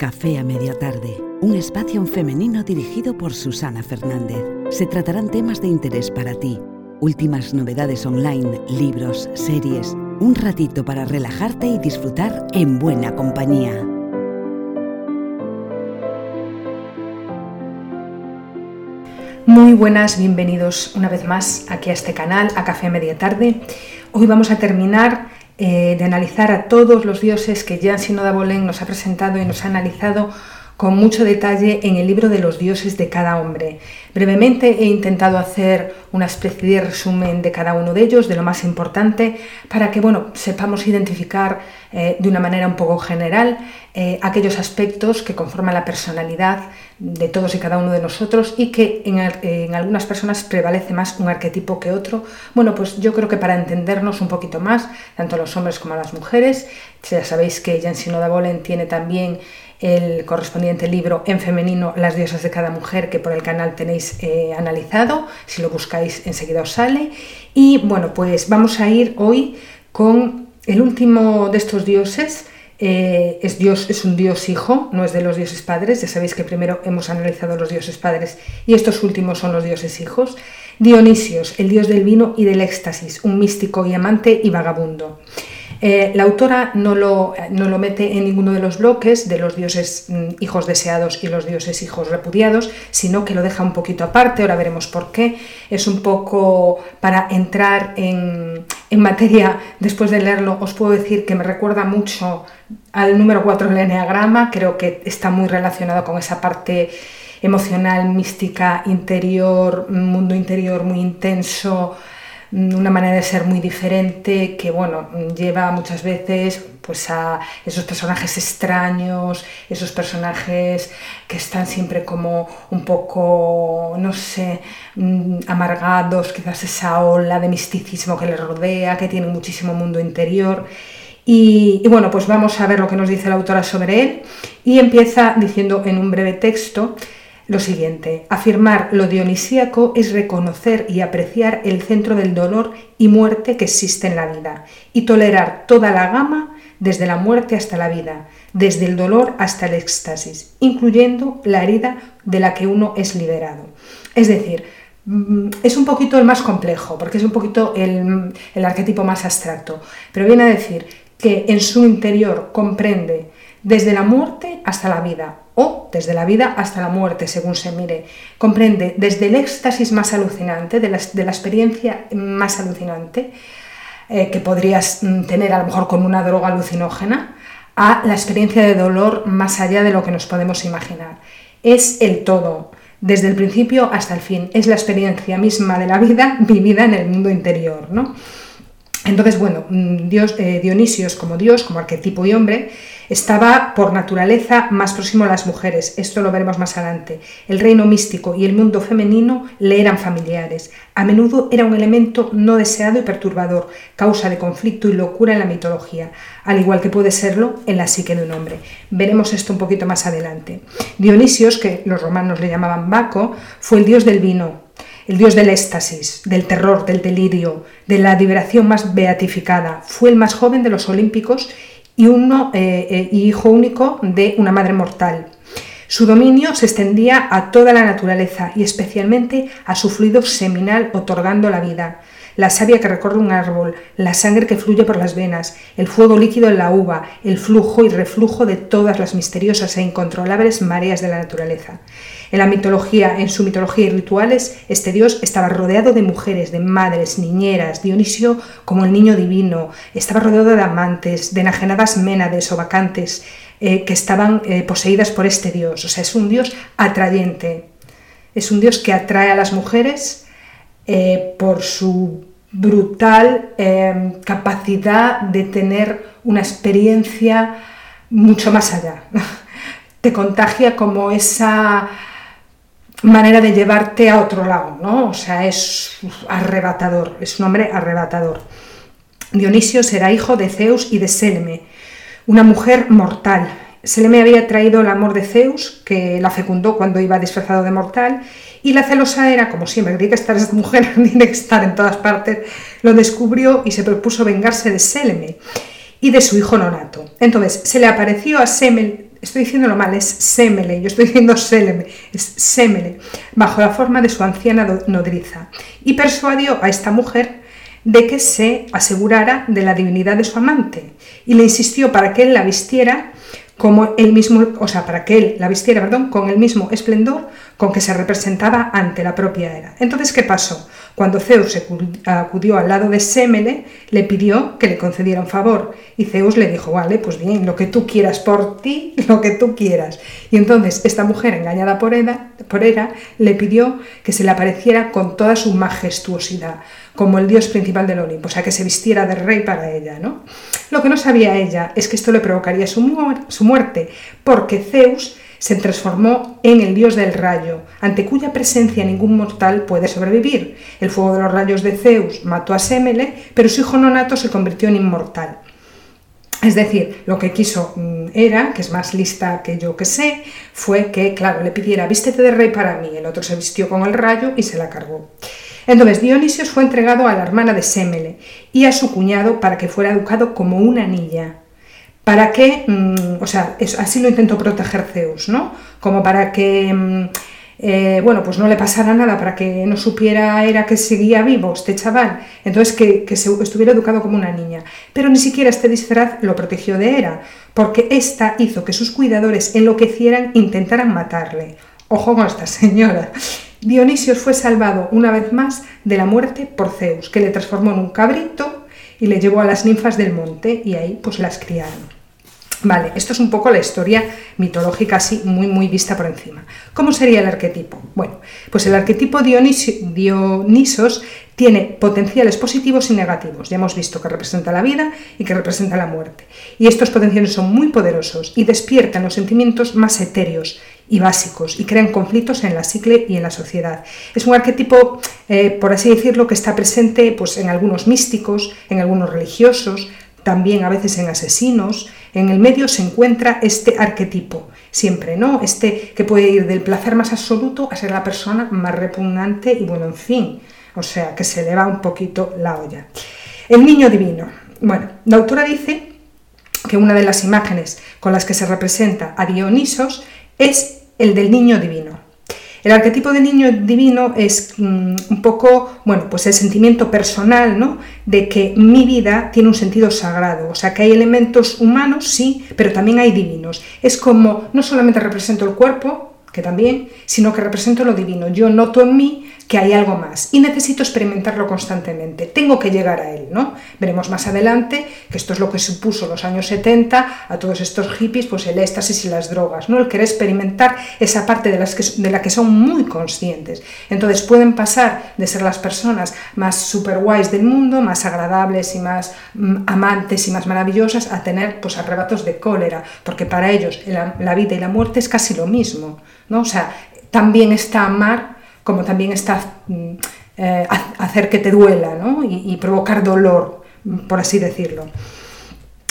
Café a media tarde, un espacio femenino dirigido por Susana Fernández. Se tratarán temas de interés para ti, últimas novedades online, libros, series, un ratito para relajarte y disfrutar en buena compañía. Muy buenas, bienvenidos una vez más aquí a este canal, a Café a Media Tarde. Hoy vamos a terminar eh, de analizar a todos los dioses que Jean Sinoda Bolén nos ha presentado y nos ha analizado con mucho detalle en el libro de los dioses de cada hombre. Brevemente he intentado hacer una especie de resumen de cada uno de ellos, de lo más importante, para que bueno, sepamos identificar eh, de una manera un poco general eh, aquellos aspectos que conforman la personalidad de todos y cada uno de nosotros y que en, algunas personas prevalece más un arquetipo que otro. Bueno, pues yo creo que para entendernos un poquito más, tanto a los hombres como a las mujeres, ya sabéis que Jan Sinoda Bolen tiene también el correspondiente libro en femenino Las diosas de cada mujer que por el canal tenéis eh, analizado, si lo buscáis enseguida os sale. Y bueno, pues vamos a ir hoy con el último de estos dioses, eh, es, Dios, es un Dios hijo, no es de los dioses padres. Ya sabéis que primero hemos analizado los dioses padres y estos últimos son los dioses hijos. Dionisios, el dios del vino y del éxtasis, un místico y amante y vagabundo. Eh, la autora no lo, no lo, mete en ninguno de los bloques de los dioses mm, hijos deseados y los dioses hijos repudiados, sino que lo deja un poquito aparte, ahora veremos por qué. Es un poco para entrar en, en materia, después de leerlo, os puedo decir que me recuerda mucho al número 4 del Enneagrama, creo que está muy relacionado con esa parte emocional, mística, interior, mundo interior muy intenso, una manera de ser muy diferente que bueno lleva muchas veces pues a esos personajes extraños esos personajes que están siempre como un poco no sé mm, amargados quizás esa ola de misticismo que les rodea que tiene muchísimo mundo interior. Y, y, bueno, pues vamos a ver lo que nos dice la autora sobre él. Y empieza diciendo en un breve texto lo siguiente, afirmar lo dionisíaco es reconocer y apreciar el centro del dolor y muerte que existe en la vida y tolerar toda la gama desde la muerte hasta la vida, desde el dolor hasta el éxtasis, incluyendo la herida de la que uno es liberado. Es decir, mm, es un poquito el más complejo, porque es un poquito el, el arquetipo más abstracto, pero viene a decir que en su interior comprende desde la muerte hasta la vida, o desde la vida hasta la muerte, según se mire. Comprende desde el éxtasis más alucinante, de la, experiencia más alucinante, eh, que podrías mm, tener a lo mejor con una droga alucinógena, a la experiencia de dolor más allá de lo que nos podemos imaginar. Es el todo, desde el principio hasta el fin. Es la experiencia misma de la vida vivida en el mundo interior. ¿no? Entonces, bueno, mm, Dios, eh, Dionisios como Dios, como arquetipo y hombre, estaba por naturaleza más próximo a las mujeres, esto lo veremos más adelante. El reino místico y el mundo femenino le eran familiares. A menudo era un elemento no deseado y perturbador, causa de conflicto y locura en la mitología, al igual que puede serlo en la psique de un hombre. Veremos esto un poquito más adelante. Dionisios, que los romanos le llamaban Baco, fue el dios del vino, el dios del éxtasis, del terror, del delirio, de la liberación más beatificada. Fue el más joven de los olímpicos y uno, eh, eh, hijo único de una madre mortal. Su dominio se extendía a toda la naturaleza y especialmente a su fluido seminal otorgando la vida, la savia que recorre un árbol, la sangre que fluye por las venas, el fuego líquido en la uva, el flujo y reflujo de todas las misteriosas e incontrolables mareas de la naturaleza. En la mitología, en su mitología y rituales, este dios estaba rodeado de mujeres, de madres, niñeras, Dionisio como el niño divino, estaba rodeado de amantes, de enajenadas ménades o vacantes eh, que estaban eh, poseídas por este dios. O sea, es un dios atrayente, es un dios que atrae a las mujeres eh, por su brutal capacidad de tener una experiencia mucho más allá. Te contagia como esa manera de llevarte a otro lado, ¿no? O sea, es arrebatador, es un hombre arrebatador. Dionisio será hijo de Zeus y de Seleme, una mujer mortal. Seleme había traído el amor de Zeus, que la fecundó cuando iba disfrazado de mortal, y la celosa era, como siempre, tiene que estar esta mujer, tiene que estar en todas partes, lo descubrió y se propuso vengarse de Seleme y de su hijo Nonato. Entonces, se le apareció a Semel estoy diciéndolo mal, es Semele, yo estoy diciendo Seleme, es Semele, bajo la forma de su anciana nodriza, y persuadió a esta mujer de que se asegurara de la divinidad de su amante, y le insistió para que él la vistiera como el mismo, o sea, para que él la vistiera, perdón, con el mismo esplendor con que se representaba ante la propia era. Entonces, ¿qué pasó? Cuando Zeus acudió al lado de Semele, le pidió que le concediera un favor. Y Zeus le dijo, vale, pues bien, lo que tú quieras por ti, lo que tú quieras. Y entonces esta mujer, engañada por Hera, por le pidió que se le apareciera con toda su majestuosidad, como el dios principal del Olimpo, o sea, que se vistiera de rey para ella, ¿no? Lo que no sabía ella es que esto le provocaría su, su muerte, porque Zeus se transformó en el dios del rayo, ante cuya presencia ningún mortal puede sobrevivir. El fuego de los rayos de Zeus mató a Semele, pero su hijo nonato se convirtió en inmortal. Es decir, lo que quiso mm, era, que es más lista que yo que sé, fue que, claro, le pidiera, vístete de rey para mí. El otro se vistió con el rayo y se la cargó. Entonces Dionisio fue entregado a la hermana de Semele y a su cuñado para que fuera educado como una niña para que, mm, o sea, así lo intentó proteger Zeus, ¿no? Como para que, mm, eh, bueno, pues no le pasara nada, para que no supiera era que seguía vivo este chaval, entonces que, se, estuviera educado como una niña. Pero ni siquiera este disfraz lo protegió de Hera, porque ésta hizo que sus cuidadores enloquecieran e intentaran matarle. Ojo con esta señora. Dionisio fue salvado una vez más de la muerte por Zeus, que le transformó en un cabrito y le llevó a las ninfas del monte y ahí pues las criaron. Vale, esto es un poco la historia mitológica así muy muy vista por encima. ¿Cómo sería el arquetipo? Bueno, pues el arquetipo Dionisos tiene potenciales positivos y negativos. Ya hemos visto que representa la vida y que representa la muerte. Y estos potenciales son muy poderosos y despiertan los sentimientos más etéreos y básicos y crean conflictos en la psique y en la sociedad. Es un arquetipo, eh, por así decirlo, que está presente pues, en algunos místicos, en algunos religiosos, también a veces en asesinos. En el medio se encuentra este arquetipo, siempre, ¿no? Este que puede ir del placer más absoluto a ser la persona más repugnante y bueno, en fin, o sea, que se le va un poquito la olla. El niño divino. Bueno, la autora dice que una de las imágenes con las que se representa a Dionisos es el del niño divino. El arquetipo de niño divino es mm, un poco, bueno, pues el sentimiento personal, ¿no? De que mi vida tiene un sentido sagrado, o sea, que hay elementos humanos, sí, pero también hay divinos. Es como, no solamente represento el cuerpo, que también, sino que represento lo divino. Yo noto en mí que hay algo más y necesito experimentarlo constantemente. Tengo que llegar a él, ¿no? Veremos más adelante que esto es lo que supuso los años 70 a todos estos hippies, pues el éxtasis y las drogas, ¿no? El querer experimentar esa parte de, las que, de la que son muy conscientes. Entonces pueden pasar de ser las personas más super guays del mundo, más agradables y más mm, amantes y más maravillosas, a tener pues arrebatos de cólera, porque para ellos la, la vida y la muerte es casi lo mismo, ¿no? O sea, también está amar como también está mm, eh, hacer que te duela y, provocar dolor, por así decirlo.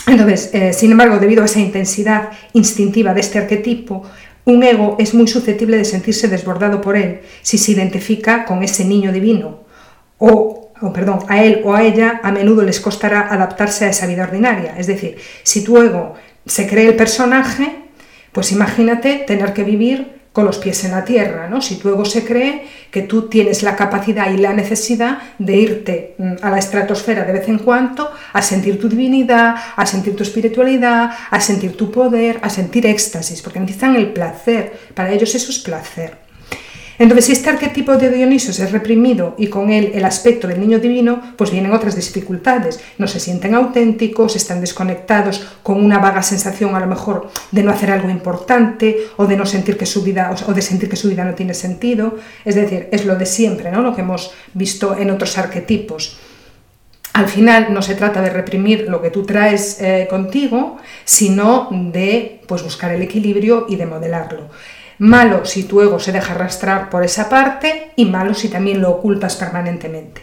Entonces, eh, sin embargo, debido a esa intensidad instintiva de este arquetipo, un ego es muy susceptible de sentirse desbordado por él si se identifica con ese niño divino. O, o, perdón, a él o a ella a menudo les costará adaptarse a esa vida ordinaria. Es decir, si tu ego se cree el personaje, pues imagínate tener que vivir con los pies en la tierra, ¿no? Si tu ego se cree que tú tienes la capacidad y la necesidad de irte mm, a la estratosfera de vez en cuando a sentir tu divinidad, a sentir tu espiritualidad, a sentir tu poder, a sentir éxtasis, porque necesitan el placer, para ellos eso es placer. Entonces, si este arquetipo de Dionisos es reprimido y con él el aspecto del niño divino, pues vienen otras dificultades. No se sienten auténticos, están desconectados con una vaga sensación a lo mejor de no hacer algo importante o de no sentir que su vida o de sentir que su vida no tiene sentido. Es decir, es lo de siempre, ¿no? Lo que hemos visto en otros arquetipos. Al final no se trata de reprimir lo que tú traes eh, contigo, sino de pues, buscar el equilibrio y de modelarlo. Malo si tu ego se deja arrastrar por esa parte y malo si también lo ocultas permanentemente.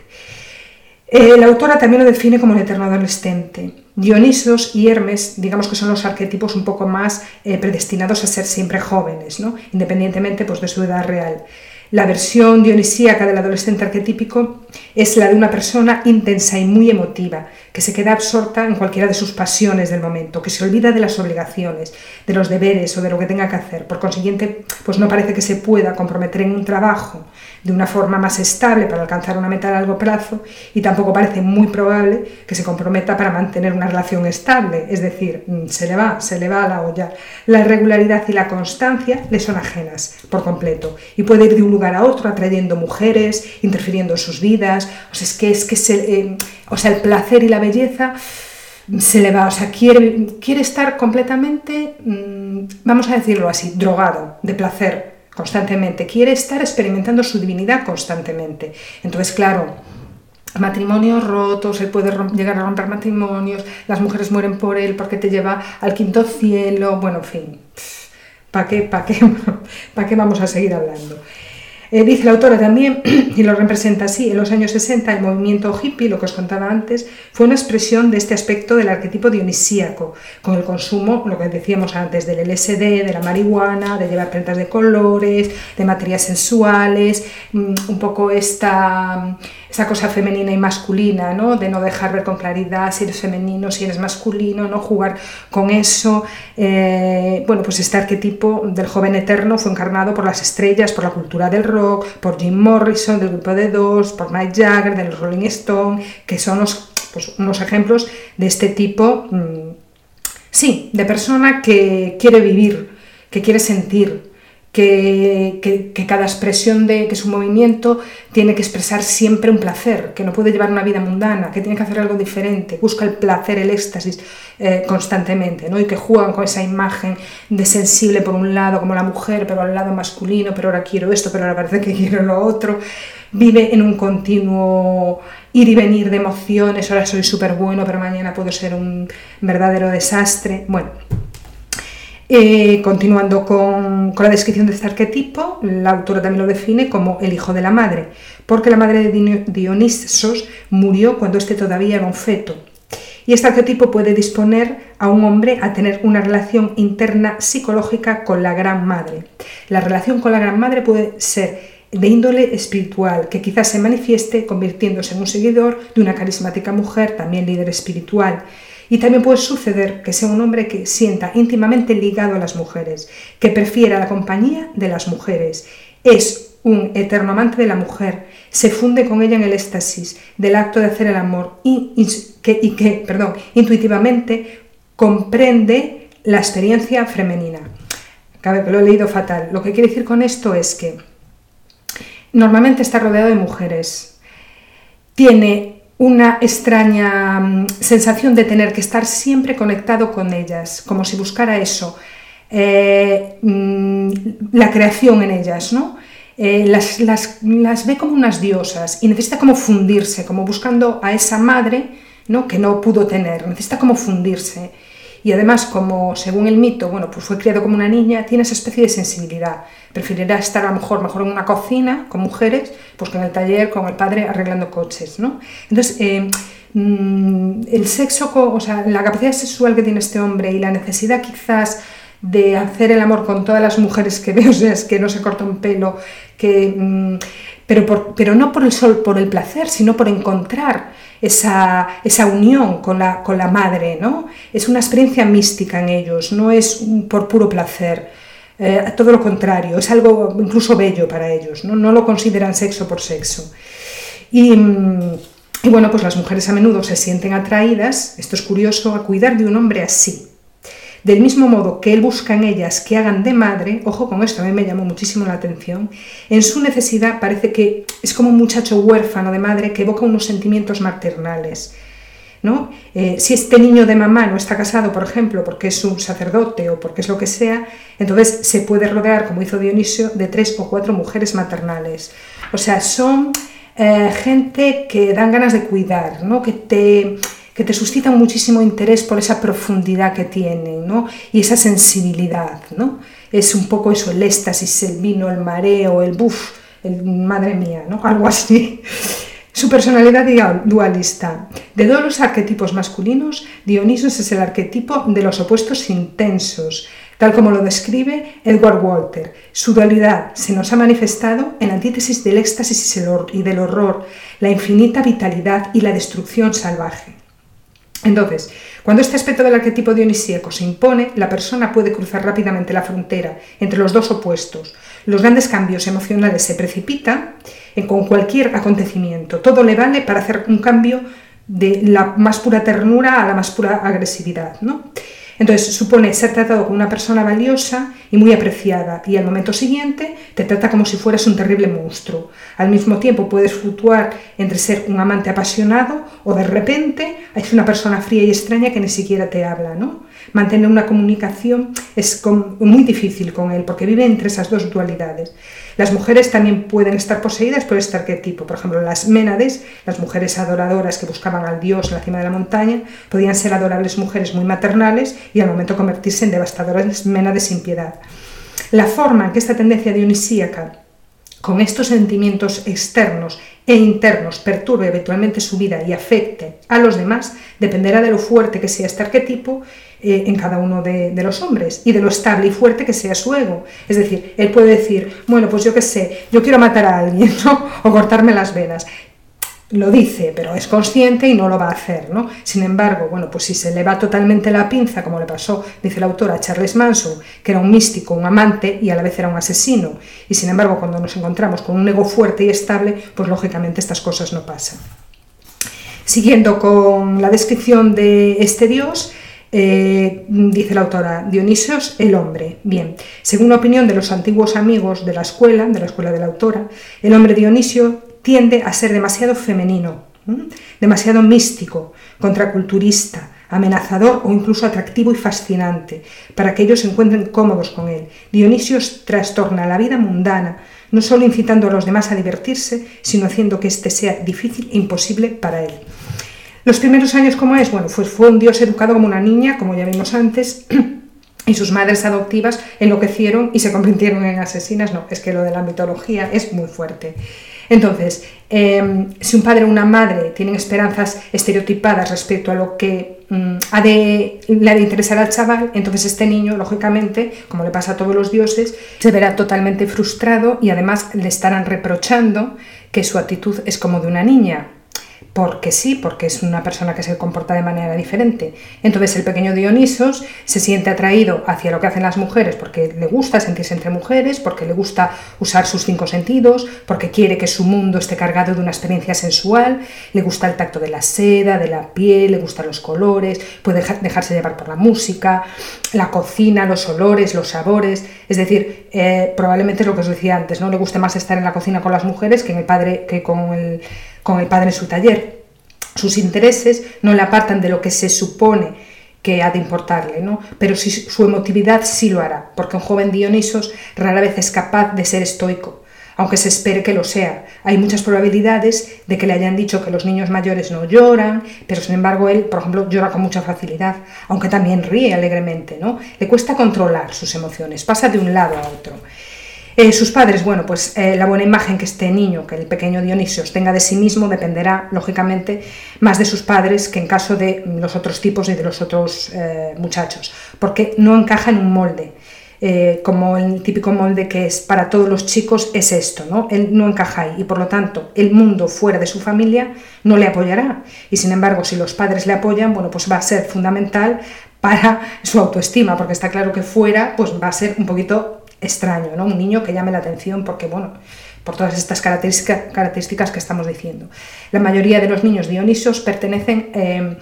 Eh, la autora también lo define como el eterno adolescente. Dionisos y Hermes, digamos que son los arquetipos un poco más eh, predestinados a ser siempre jóvenes, ¿no? independientemente pues, de su edad real. La versión dionisíaca del adolescente arquetípico es la de una persona intensa y muy emotiva, que se queda absorta en cualquiera de sus pasiones del momento, que se olvida de las obligaciones, de los deberes o de lo que tenga que hacer. Por consiguiente, pues no parece que se pueda comprometer en un trabajo de una forma más estable para alcanzar una meta a largo plazo y tampoco parece muy probable que se comprometa para mantener una relación estable, es decir, mm, se le va, se le va a la olla. La irregularidad y la constancia le son ajenas por completo y puede ir de un lugar a otro atrayendo mujeres, interfiriendo en sus vidas, o sea, es que es que eh, o sea, el placer y la belleza se le va, o sea, quiere, quiere estar completamente, mm, vamos a decirlo así, drogado de placer constantemente, quiere estar experimentando su divinidad constantemente. Entonces, claro, matrimonios rotos, él puede llegar a romper matrimonios, las mujeres mueren por él porque te lleva al quinto cielo, bueno, en fin, ¿para qué, para qué, para qué vamos a seguir hablando? Eh, dice la autora también, y lo representa así, en los años 60 el movimiento hippie, lo que os contaba antes, fue una expresión de este aspecto del arquetipo dionisíaco, con el consumo, lo que decíamos antes, del LSD, de la marihuana, de llevar prendas de colores, de materias sensuales, mm, un poco esta esa cosa femenina y masculina, ¿no? de no dejar ver con claridad si eres femenino, si eres masculino, no jugar con eso. Eh, bueno, pues este arquetipo del joven eterno fue encarnado por las estrellas, por la cultura del rock, por Jim Morrison, del grupo de Dos, por Mike Jagger, del Rolling Stone, que son pues, unos ejemplos de este tipo, mm, sí, de persona que quiere vivir, que quiere sentir, que, cada expresión de que su movimiento tiene que expresar siempre un placer, que no puede llevar una vida mundana, que tiene que hacer algo diferente, busca el placer, el éxtasis eh, constantemente, ¿no? y que juegan con esa imagen de sensible por un lado como la mujer, pero al lado masculino, pero ahora quiero esto, pero ahora parece que quiero lo otro, vive en un continuo ir y venir de emociones, ahora soy súper bueno, pero mañana puedo ser un verdadero desastre, bueno eh, continuando con, la descripción de este arquetipo, la autora también lo define como el hijo de la madre, porque la madre de Dionisos murió cuando éste todavía era un feto. Y este arquetipo puede disponer a un hombre a tener una relación interna psicológica con la gran madre. La relación con la gran madre puede ser de índole espiritual, que quizás se manifieste convirtiéndose en un seguidor de una carismática mujer, también líder espiritual, y también puede suceder que sea un hombre que sienta íntimamente ligado a las mujeres, que prefiera la compañía de las mujeres. Es un eterno amante de la mujer, se funde con ella en el éxtasis del acto de hacer el amor y, que, perdón, intuitivamente comprende la experiencia femenina. Cabe que lo he leído fatal. Lo que quiere decir con esto es que normalmente está rodeado de mujeres, tiene una extraña mm, sensación de tener que estar siempre conectado con ellas, como si buscara eso, eh, mm, la creación en ellas, ¿no? Eh, las, las, ve como unas diosas y necesita como fundirse, como buscando a esa madre ¿no? que no pudo tener, necesita como fundirse. Y además, como según el mito, bueno, pues fue criado como una niña, tiene esa especie de sensibilidad. Preferirá estar a lo mejor, mejor en una cocina con mujeres, pues que en el taller con el padre arreglando coches, ¿no? Entonces, eh, mm, el sexo, o sea, la capacidad sexual que tiene este hombre y la necesidad quizás de hacer el amor con todas las mujeres que veo, o sea, es que no se corta un pelo, que, mm, pero, pero no por el sol, por el placer, sino por encontrar esa, esa unión con la, con la madre, ¿no? Es una experiencia mística en ellos, no es por puro placer. Eh, todo lo contrario, es algo incluso bello para ellos, ¿no? no lo consideran sexo por sexo. Y, mm, y bueno, pues las mujeres a menudo se sienten atraídas, esto es curioso, a cuidar de un hombre así, del mismo modo que él busca en ellas que hagan de madre, ojo con esto, a mí me llamó muchísimo la atención, en su necesidad parece que es como un muchacho huérfano de madre que evoca unos sentimientos maternales. ¿No? Eh, si este niño de mamá no está casado, por ejemplo, porque es un sacerdote o porque es lo que sea, entonces se puede rodear, como hizo Dionisio, de tres o cuatro mujeres maternales. O sea, son eh, gente que dan ganas de cuidar, ¿no? que te que te suscitan muchísimo interés por esa profundidad que tienen, ¿no? Y esa sensibilidad, ¿no? Es un poco eso, el éxtasis, el vino, el mareo, el buf, el madre mía, ¿no? Algo así. Su personalidad dualista. De todos los arquetipos masculinos, Dionisos es el arquetipo de los opuestos intensos, Tal como lo describe Edward Walter, su dualidad se nos ha manifestado en la antítesis del éxtasis y del horror, la infinita vitalidad y la destrucción salvaje. Entonces, cuando este aspecto del arquetipo dionisíaco se impone, la persona puede cruzar rápidamente la frontera entre los dos opuestos. Los grandes cambios emocionales se precipitan con cualquier acontecimiento. Todo le vale para hacer un cambio de la más pura ternura a la más pura agresividad. ¿no? Entonces supone ser tratado como una persona valiosa y muy apreciada y al momento siguiente te trata como si fueras un terrible monstruo. Al mismo tiempo puedes fluctuar entre ser un amante apasionado o de repente es una persona fría y extraña que ni siquiera te habla. ¿no? Mantener una comunicación es muy difícil con él porque vive entre esas dos dualidades. Las mujeres también pueden estar poseídas por este arquetipo. Por ejemplo, las Ménades, las mujeres adoradoras que buscaban al dios en la cima de la montaña, podían ser adorables mujeres muy maternales y al momento convertirse en devastadoras Ménades sin piedad. La forma en que esta tendencia dionisíaca con estos sentimientos externos e internos perturbe habitualmente su vida y afecte a los demás, dependerá de lo fuerte que sea este arquetipo eh, en cada uno de, los hombres y de lo estable y fuerte que sea su ego. Es decir, él puede decir, bueno, pues yo qué sé, yo quiero matar a alguien o cortarme las venas. Lo dice, pero es consciente y no lo va a hacer, ¿no? Sin embargo, bueno, pues si se le va totalmente la pinza, como le pasó, dice la autora, a Charles Manson, que era un místico, un amante y a la vez era un asesino, y sin embargo cuando nos encontramos con un ego fuerte y estable, pues lógicamente estas cosas no pasan. Siguiendo con la descripción de este dios, eh, dice la autora, Dionisios, el hombre. Bien, según la opinión de los antiguos amigos de la escuela, de la escuela de la autora, el hombre Dionisio tiende a ser demasiado femenino, demasiado místico, contraculturista, amenazador o incluso atractivo y fascinante, para que ellos se encuentren cómodos con él. Dionisio trastorna la vida mundana, no solo incitando a los demás a divertirse, sino haciendo que éste sea difícil e imposible para él. Los primeros años, como es? Bueno, pues fue un dios educado como una niña, como ya vimos antes, y sus madres adoptivas enloquecieron y se convirtieron en asesinas. No, es que lo de la mitología es muy fuerte. Entonces, em, si un padre o una madre tienen esperanzas estereotipadas respecto a lo que mm, ha de, le ha de interesar al chaval, entonces este niño, lógicamente, como le pasa a todos los dioses, se verá totalmente frustrado y además le estarán reprochando que su actitud es como de una niña, porque sí, porque es una persona que se comporta de manera diferente. Entonces el pequeño Dionisos se siente atraído hacia lo que hacen las mujeres porque le gusta sentirse entre mujeres, porque le gusta usar sus cinco sentidos, porque quiere que su mundo esté cargado de una experiencia sensual, le gusta el tacto de la seda, de la piel, le gustan los colores, puede dejarse llevar por la música, la cocina, los olores, los sabores. Es decir, eh, probablemente es lo que os decía antes, ¿no? Le guste más estar en la cocina con las mujeres que, en el padre, que con el con el padre en su taller. Sus intereses no le apartan de lo que se supone que ha de importarle, ¿no? pero si, su emotividad sí lo hará, porque un joven Dionisos rara vez es capaz de ser estoico, aunque se espere que lo sea. Hay muchas probabilidades de que le hayan dicho que los niños mayores no lloran, pero sin embargo él, por ejemplo, llora con mucha facilidad, aunque también ríe alegremente, ¿no? Le cuesta controlar sus emociones, pasa de un lado a otro. Eh, sus padres, bueno, pues eh, la buena imagen que este niño, que el pequeño Dionisio, tenga de sí mismo dependerá, lógicamente, más de sus padres que en caso de los otros tipos y de los otros eh, muchachos, porque no encaja en un molde. Como el típico molde que es para todos los chicos es esto, ¿no? Él no encaja ahí y por lo tanto el mundo fuera de su familia no le apoyará. Y sin embargo, si los padres le apoyan, bueno, pues va a ser fundamental para su autoestima, porque está claro que fuera pues va a ser un poquito extraño, ¿no? Un niño que llame la atención porque, bueno, por todas estas características que estamos diciendo. La mayoría de los niños dionisos pertenecen... Eh,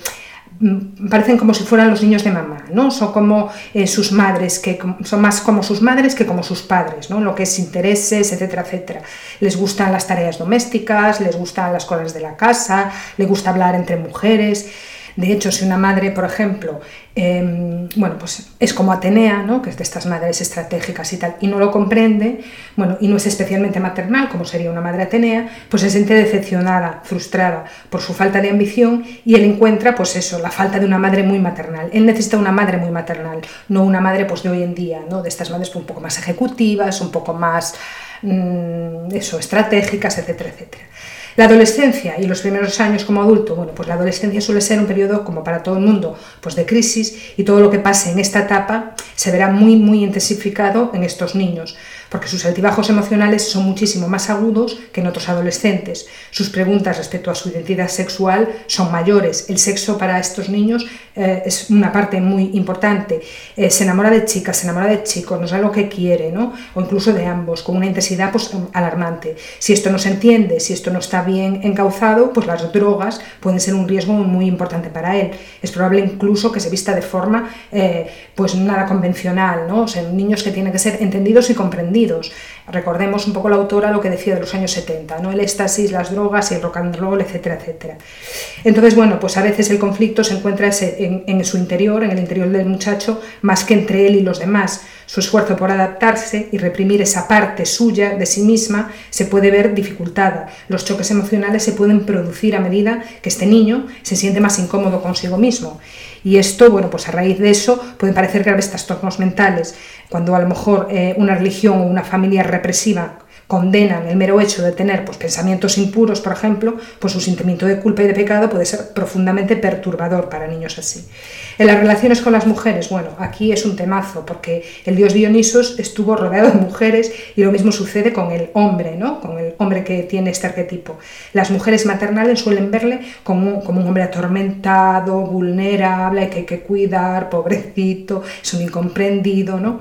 parecen como si fueran los niños de mamá, ¿no? Son como eh, sus madres, que son más como sus madres que como sus padres, ¿no? Lo que es intereses, etcétera, etcétera. Les gustan las tareas domésticas, les gustan las cosas de la casa, les gusta hablar entre mujeres. De hecho, si una madre, por ejemplo, em, bueno, pues es como Atenea, ¿no? que es de estas madres estratégicas y tal, y no lo comprende, bueno, y no es especialmente maternal, como sería una madre Atenea, pues se siente decepcionada, frustrada por su falta de ambición y él encuentra, pues eso, la falta de una madre muy maternal. Él necesita una madre muy maternal, no una madre pues de hoy en día, ¿no? de estas madres un poco más ejecutivas, un poco más, mm, eso, estratégicas, etcétera, etcétera. La adolescencia y los primeros años como adulto, bueno, pues la adolescencia suele ser un periodo, como para todo el mundo, pues de crisis y todo lo que pase en esta etapa se verá muy, muy intensificado en estos niños porque sus altibajos emocionales son muchísimo más agudos que en otros adolescentes. Sus preguntas respecto a su identidad sexual son mayores. El sexo para estos niños eh, es una parte muy importante. Eh, se enamora de chicas, se enamora de chicos, no sabe lo que quiere, ¿no? o incluso de ambos, con una intensidad pues, alarmante. Si esto no se entiende, si esto no está bien encauzado, pues las drogas pueden ser un riesgo muy importante para él. Es probable incluso que se vista de forma eh, pues nada convencional, ¿no? o sea, niños que tienen que ser entendidos y comprendidos Recordemos un poco la autora lo que decía de los años 70, ¿no? el éxtasis, las drogas, el rock and roll, etcétera, etcétera. Entonces, bueno, pues a veces el conflicto se encuentra en, en su interior, en el interior del muchacho, más que entre él y los demás. Su esfuerzo por adaptarse y reprimir esa parte suya de sí misma se puede ver dificultada. Los choques emocionales se pueden producir a medida que este niño se siente más incómodo consigo mismo. Y esto, bueno, pues a raíz de eso pueden parecer graves trastornos mentales, cuando a lo mejor eh, una religión o una familia represiva condenan el mero hecho de tener pues, pensamientos impuros, por ejemplo, pues su sentimiento de culpa y de pecado puede ser profundamente perturbador para niños así. En las relaciones con las mujeres, bueno, aquí es un temazo, porque el dios Dionisos estuvo rodeado de mujeres y lo mismo sucede con el hombre, ¿no? Con el hombre que tiene este arquetipo. Las mujeres maternales suelen verle como, un hombre atormentado, vulnerable, que hay que cuidar, pobrecito, es un incomprendido, ¿no?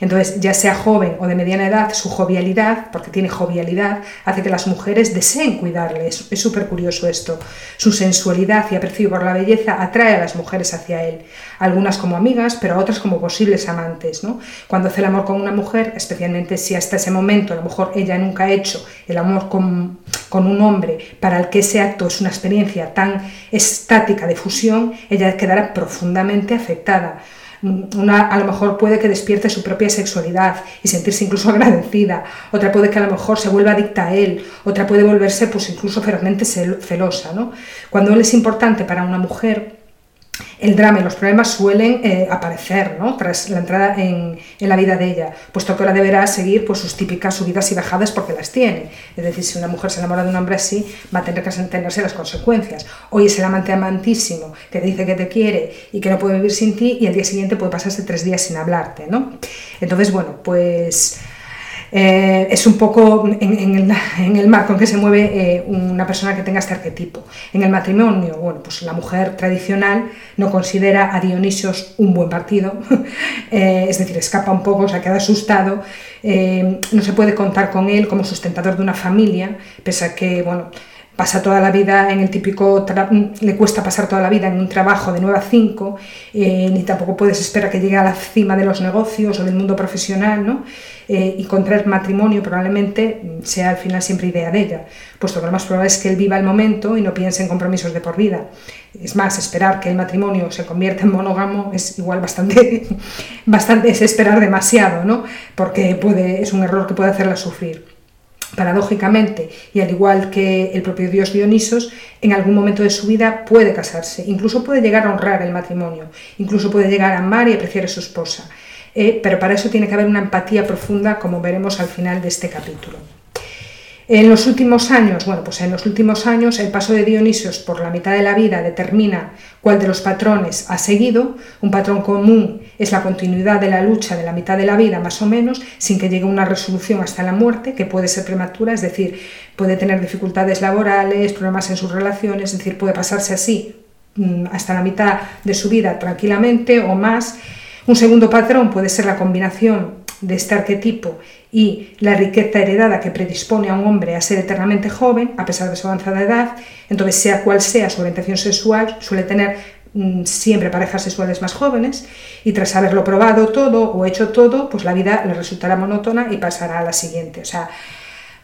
Entonces, ya sea joven o de mediana edad, su jovialidad, porque tiene jovialidad, hace que las mujeres deseen cuidarle. Es súper curioso esto. Su sensualidad y aprecio por la belleza atrae a las mujeres hacia él, algunas como amigas, pero a otras como posibles amantes. ¿no? Cuando hace el amor con una mujer, especialmente si hasta ese momento a lo mejor ella nunca ha hecho el amor con, con un hombre para el que ese acto es una experiencia tan estática de fusión, ella quedará profundamente afectada una a lo mejor puede que despierte su propia sexualidad y sentirse incluso agradecida, otra puede que a lo mejor se vuelva adicta a él, otra puede volverse pues incluso ferozmente celosa. ¿no? Cuando él es importante para una mujer, el drama y los problemas suelen eh, aparecer ¿no? tras la entrada en, la vida de ella, puesto que ahora deberá seguir pues, sus típicas subidas y bajadas porque las tiene. Es decir, si una mujer se enamora de un hombre así, va a tener que entenderse las consecuencias. Hoy es el amante amantísimo que te dice que te quiere y que no puede vivir sin ti y el día siguiente puede pasarse tres días sin hablarte. ¿no? Entonces, bueno, pues eh, es un poco en, el, marco en que se mueve eh, una persona que tenga este arquetipo. En el matrimonio, bueno, pues la mujer tradicional no considera a Dionisios un buen partido, eh, es decir, escapa un poco, se queda asustado, no se puede contar con él como sustentador de una familia, pese a que, bueno, pasa toda la vida en el típico, le cuesta pasar toda la vida en un trabajo de 9 a 5, eh, ni tampoco puedes esperar que llegue a la cima de los negocios o del mundo profesional, ¿no? Eh, y contraer matrimonio probablemente sea al final siempre idea de ella, puesto que lo más probable es que él viva el momento y no piense en compromisos de por vida. Es más, esperar que el matrimonio se convierta en monógamo es igual bastante, bastante es esperar demasiado, ¿no? Porque puede, es un error que puede hacerla sufrir. Paradójicamente, y al igual que el propio dios Dionisos, en algún momento de su vida puede casarse, incluso puede llegar a honrar el matrimonio, incluso puede llegar a amar y apreciar a su esposa. Eh, pero para eso tiene que haber una empatía profunda, como veremos al final de este capítulo. En los últimos años, bueno, pues en los últimos años el paso de Dionisios por la mitad de la vida determina cuál de los patrones ha seguido. Un patrón común es la continuidad de la lucha de la mitad de la vida, más o menos, sin que llegue una resolución hasta la muerte, que puede ser prematura, es decir, puede tener dificultades laborales, problemas en sus relaciones, es decir, puede pasarse así mm, hasta la mitad de su vida tranquilamente o más. Un segundo patrón puede ser la combinación de este arquetipo y la riqueza heredada que predispone a un hombre a ser eternamente joven, a pesar de su avanzada edad, entonces sea cual sea su orientación sexual, suele tener mm, siempre parejas sexuales más jóvenes y tras haberlo probado todo o hecho todo, pues la vida le resultará monótona y pasará a la siguiente. O sea,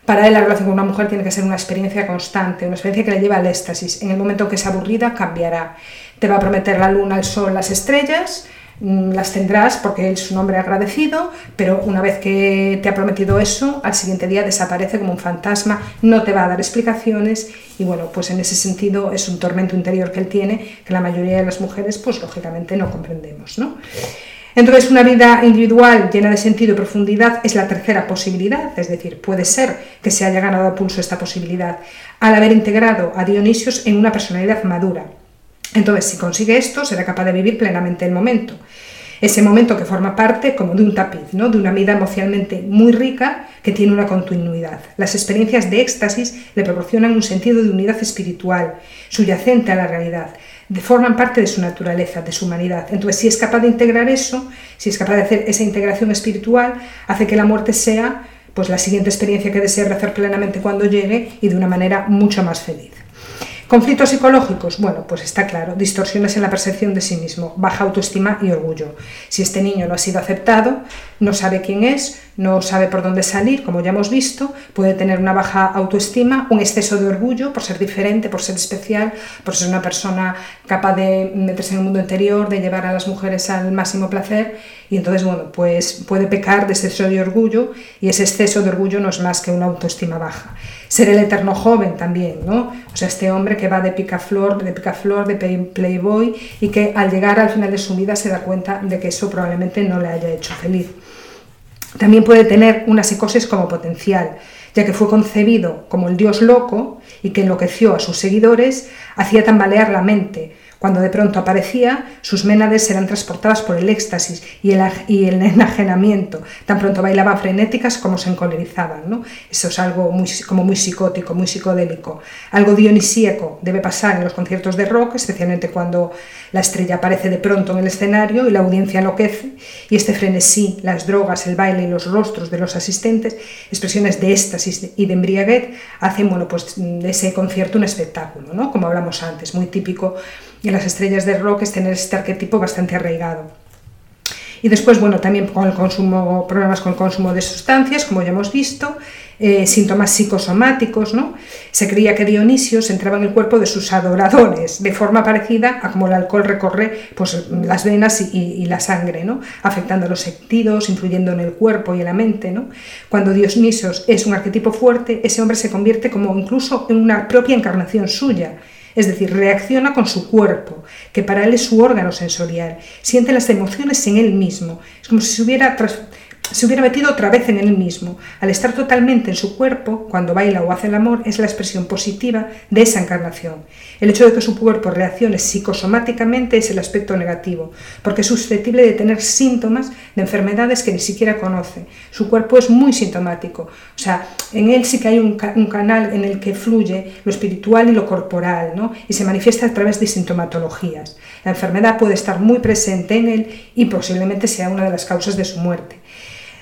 para él la relación con una mujer tiene que ser una experiencia constante, una experiencia que le lleva al éxtasis. En el momento en que es aburrida, cambiará. Te va a prometer la luna, el sol, las estrellas, las tendrás porque es un hombre agradecido, pero una vez que te ha prometido eso, al siguiente día desaparece como un fantasma, no te va a dar explicaciones y bueno, pues en ese sentido es un tormento interior que él tiene que la mayoría de las mujeres pues lógicamente no comprendemos, ¿no? Entonces, una vida individual llena de sentido y profundidad es la tercera posibilidad, es decir, puede ser que se haya ganado a pulso esta posibilidad al haber integrado a Dionisios en una personalidad madura. Entonces, si consigue esto, será capaz de vivir plenamente el momento. Ese momento que forma parte como de un tapiz, ¿no? de una vida emocionalmente muy rica que tiene una continuidad. Las experiencias de éxtasis le proporcionan un sentido de unidad espiritual, subyacente a la realidad, forman parte de su naturaleza, de su humanidad. Entonces, si es capaz de integrar eso, si es capaz de hacer esa integración espiritual, hace que la muerte sea pues la siguiente experiencia que desea hacer plenamente cuando llegue y de una manera mucho más feliz. Conflictos psicológicos, bueno, pues está claro, distorsiones en la percepción de sí mismo, baja autoestima y orgullo. Si este niño no ha sido aceptado, no sabe quién es, no sabe por dónde salir, como ya hemos visto, puede tener una baja autoestima, un exceso de orgullo por ser diferente, por ser especial, por ser una persona capaz de meterse en el mundo interior, de llevar a las mujeres al máximo placer, y entonces, bueno, pues puede pecar de exceso de orgullo, y ese exceso de orgullo no es más que una autoestima baja ser el eterno joven también, ¿no? O sea, este hombre que va de picaflor, de picaflor, de playboy y que al llegar al final de su vida se da cuenta de que eso probablemente no le haya hecho feliz. También puede tener una psicosis como potencial, ya que fue concebido como el dios loco y que enloqueció a sus seguidores, hacía tambalear la mente, cuando de pronto aparecía, sus ménades eran transportadas por el éxtasis y el, y el enajenamiento. Tan pronto bailaban frenéticas como se encolerizaban. ¿no? Eso es algo muy, como muy psicótico, muy psicodélico. Algo dionisíaco debe pasar en los conciertos de rock, especialmente cuando la estrella aparece de pronto en el escenario y la audiencia enloquece. Y este frenesí, las drogas, el baile y los rostros de los asistentes, expresiones de éxtasis y de embriaguez, hacen bueno, pues, de ese concierto un espectáculo, ¿no? como hablamos antes, muy típico y las estrellas de rock es tener este arquetipo bastante arraigado. Y después, bueno, también con el consumo, problemas con el consumo de sustancias, como ya hemos visto, eh, síntomas psicosomáticos, ¿no? Se creía que Dionisio se entraba en el cuerpo de sus adoradores, de forma parecida a como el alcohol recorre pues, las venas y, la sangre, ¿no? Afectando los sentidos, influyendo en el cuerpo y en la mente, ¿no? Cuando Dionisio es un arquetipo fuerte, ese hombre se convierte como incluso en una propia encarnación suya, es decir, reacciona con su cuerpo, que para él es su órgano sensorial, siente las emociones en él mismo, es como si se hubiera se hubiera metido otra vez en él mismo. Al estar totalmente en su cuerpo, cuando baila o hace el amor, es la expresión positiva de esa encarnación. El hecho de que su cuerpo reaccione psicosomáticamente es el aspecto negativo, porque es susceptible de tener síntomas de enfermedades que ni siquiera conoce. Su cuerpo es muy sintomático. O sea, en él sí que hay un, canal en el que fluye lo espiritual y lo corporal, ¿no? y se manifiesta a través de sintomatologías. La enfermedad puede estar muy presente en él y posiblemente sea una de las causas de su muerte.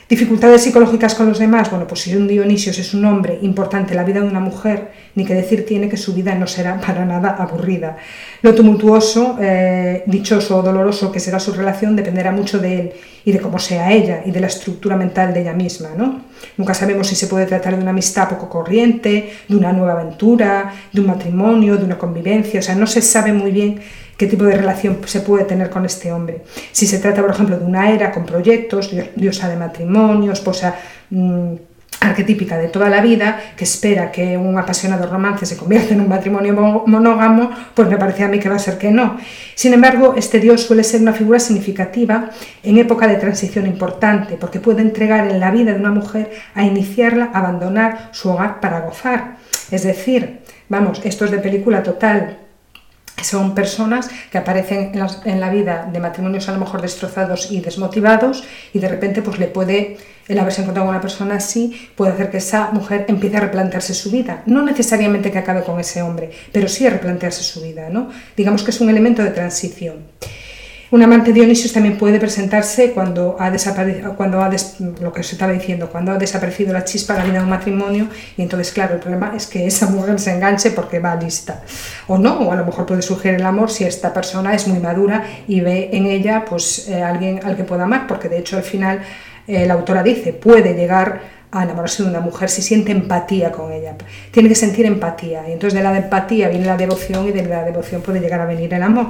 Dificultades psicológicas con los demás. Bueno, pues si un Dionisio es un hombre importante en la vida de una mujer, ni que decir tiene que su vida no será para nada aburrida. Lo tumultuoso, eh, dichoso o doloroso que será su relación dependerá mucho de él y de cómo sea ella y de la estructura mental de ella misma. ¿no? Nunca sabemos si se puede tratar de una amistad poco corriente, de una nueva aventura, de un matrimonio, de una convivencia. O sea, no se sabe muy bien qué tipo de relación se puede tener con este hombre. Si se trata, por ejemplo, de una era con proyectos, diosa de matrimonio, esposa mm, arquetípica de toda la vida, que espera que un apasionado romance se convierta en un matrimonio monógamo, pues me parece a mí que va a ser que no. Sin embargo, este dios suele ser una figura significativa en época de transición importante, porque puede entregar en la vida de una mujer a iniciarla, abandonar su hogar para gozar. Es decir, vamos, esto es de película total son personas que aparecen en la, vida de matrimonios a lo mejor destrozados y desmotivados y de repente pues le puede, el haberse encontrado con una persona así, puede hacer que esa mujer empiece a replantearse su vida. No necesariamente que acabe con ese hombre, pero sí a replantearse su vida. ¿no? Digamos que es un elemento de transición. Un amante Dionisio también puede presentarse cuando ha desaparecido, cuando ha lo que se estaba diciendo, cuando ha desaparecido la chispa de la vida de un matrimonio y entonces claro, el problema es que esa mujer se enganche porque va lista o no, o a lo mejor puede surgir el amor si esta persona es muy madura y ve en ella pues eh, alguien al que pueda amar, porque de hecho al final eh, la autora dice, puede llegar a enamorarse de una mujer si siente empatía con ella. Tiene que sentir empatía y entonces de la empatía viene la devoción y de la devoción puede llegar a venir el amor.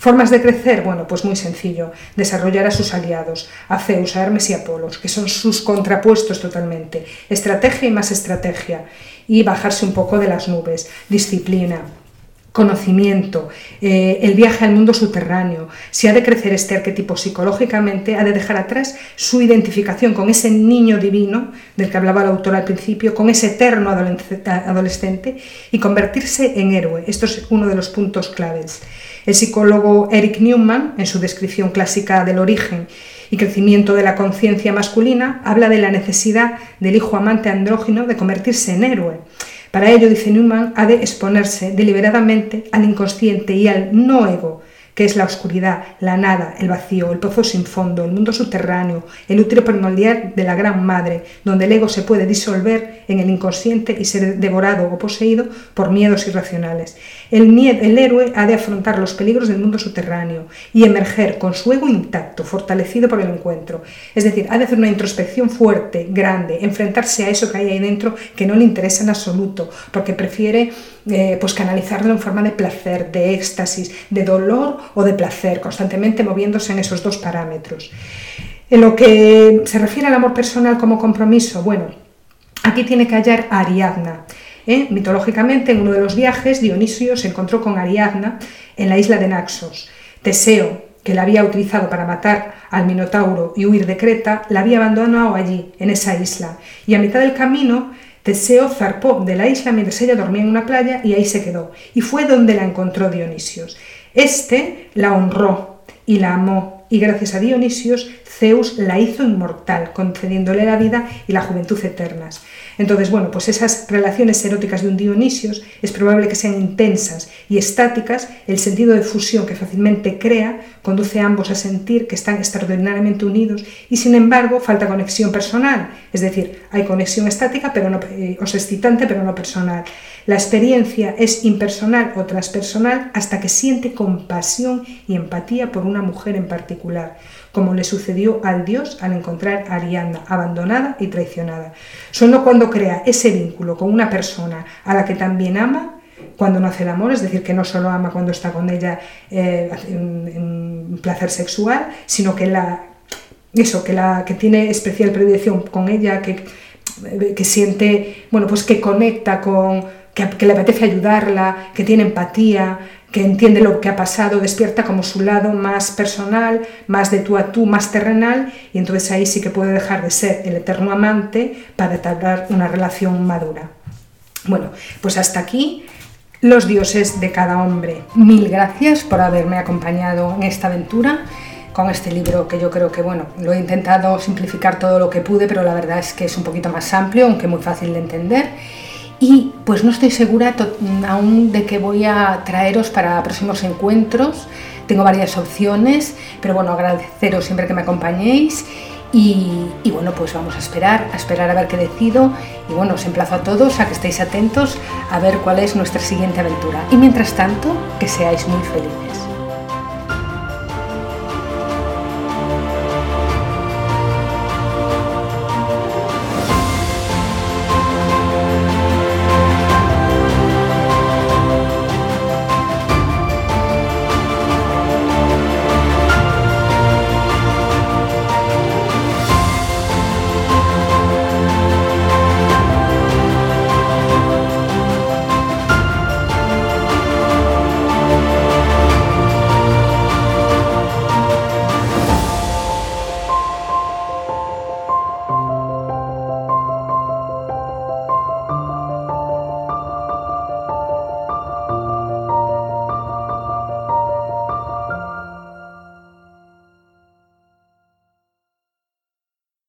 Formas de crecer, bueno, pues muy sencillo, desarrollar a sus aliados, a Zeus, a Hermes y Apolos, que son sus contrapuestos totalmente, estrategia y más estrategia, y bajarse un poco de las nubes, disciplina, conocimiento, eh, el viaje al mundo subterráneo. Si ha de crecer este arquetipo psicológicamente, ha de dejar atrás su identificación con ese niño divino del que hablaba el autor al principio, con ese eterno adolescente y convertirse en héroe. Esto es uno de los puntos claves. El psicólogo Eric Newman, en su descripción clásica del origen y crecimiento de la conciencia masculina, habla de la necesidad del hijo amante andrógino de convertirse en héroe. Para ello, dice Newman, ha de exponerse deliberadamente al inconsciente y al no ego, que es la oscuridad, la nada, el vacío, el pozo sin fondo, el mundo subterráneo, el útero primordial de la Gran Madre, donde el ego se puede disolver en el inconsciente y ser devorado o poseído por miedos irracionales. El, el héroe ha de afrontar los peligros del mundo subterráneo y emerger con su ego intacto, fortalecido por el encuentro. Es decir, ha de hacer una introspección fuerte, grande, enfrentarse a eso que hay ahí dentro que no le interesa en absoluto, porque prefiere eh, pues canalizarlo en forma de placer, de éxtasis, de dolor o de placer, constantemente moviéndose en esos dos parámetros. En lo que se refiere al amor personal como compromiso, bueno, aquí tiene que hallar Ariadna. ¿Eh? Mitológicamente, en uno de los viajes, Dionisio se encontró con Ariadna en la isla de Naxos. Teseo, que la había utilizado para matar al Minotauro y huir de Creta, la había abandonado allí, en esa isla, y a mitad del camino Teseo zarpó de la isla mientras ella dormía en una playa y ahí se quedó, y fue donde la encontró Dionisios. Este la honró y la amó, y gracias a Dionisios, Zeus la hizo inmortal, concediéndole la vida y la juventud eternas. Entonces, bueno, pues esas relaciones eróticas de un Dionisios es probable que sean intensas y estáticas, el sentido de fusión que fácilmente crea conduce a ambos a sentir que están extraordinariamente unidos y sin embargo falta conexión personal, es decir, hay conexión estática pero no, eh, o excitante pero no personal. La experiencia es impersonal o transpersonal hasta que siente compasión y empatía por una mujer en particular como le sucedió al dios al encontrar a Ariadna abandonada y traicionada. Solo cuando crea ese vínculo con una persona a la que también ama, cuando no hace el amor, es decir, que no solo ama cuando está con ella eh, en, placer sexual, sino que la eso, que la que tiene especial predilección con ella, que, que siente, bueno, pues que conecta con, que, le apetece ayudarla, que tiene empatía, que entiende lo que ha pasado, despierta como su lado más personal, más de tú a tú, más terrenal, y entonces ahí sí que puede dejar de ser el eterno amante para entablar una relación madura. Bueno, pues hasta aquí los dioses de cada hombre. Mil gracias por haberme acompañado en esta aventura con este libro que yo creo que, bueno, lo he intentado simplificar todo lo que pude, pero la verdad es que es un poquito más amplio, aunque muy fácil de entender y pues no estoy segura aún de qué voy a traeros para próximos encuentros. Tengo varias opciones, pero bueno, agradeceros siempre que me acompañéis y, y, bueno, pues vamos a esperar, a esperar a ver qué decido. Y bueno, os emplazo a todos a que estéis atentos a ver cuál es nuestra siguiente aventura. Y mientras tanto, que seáis muy felices.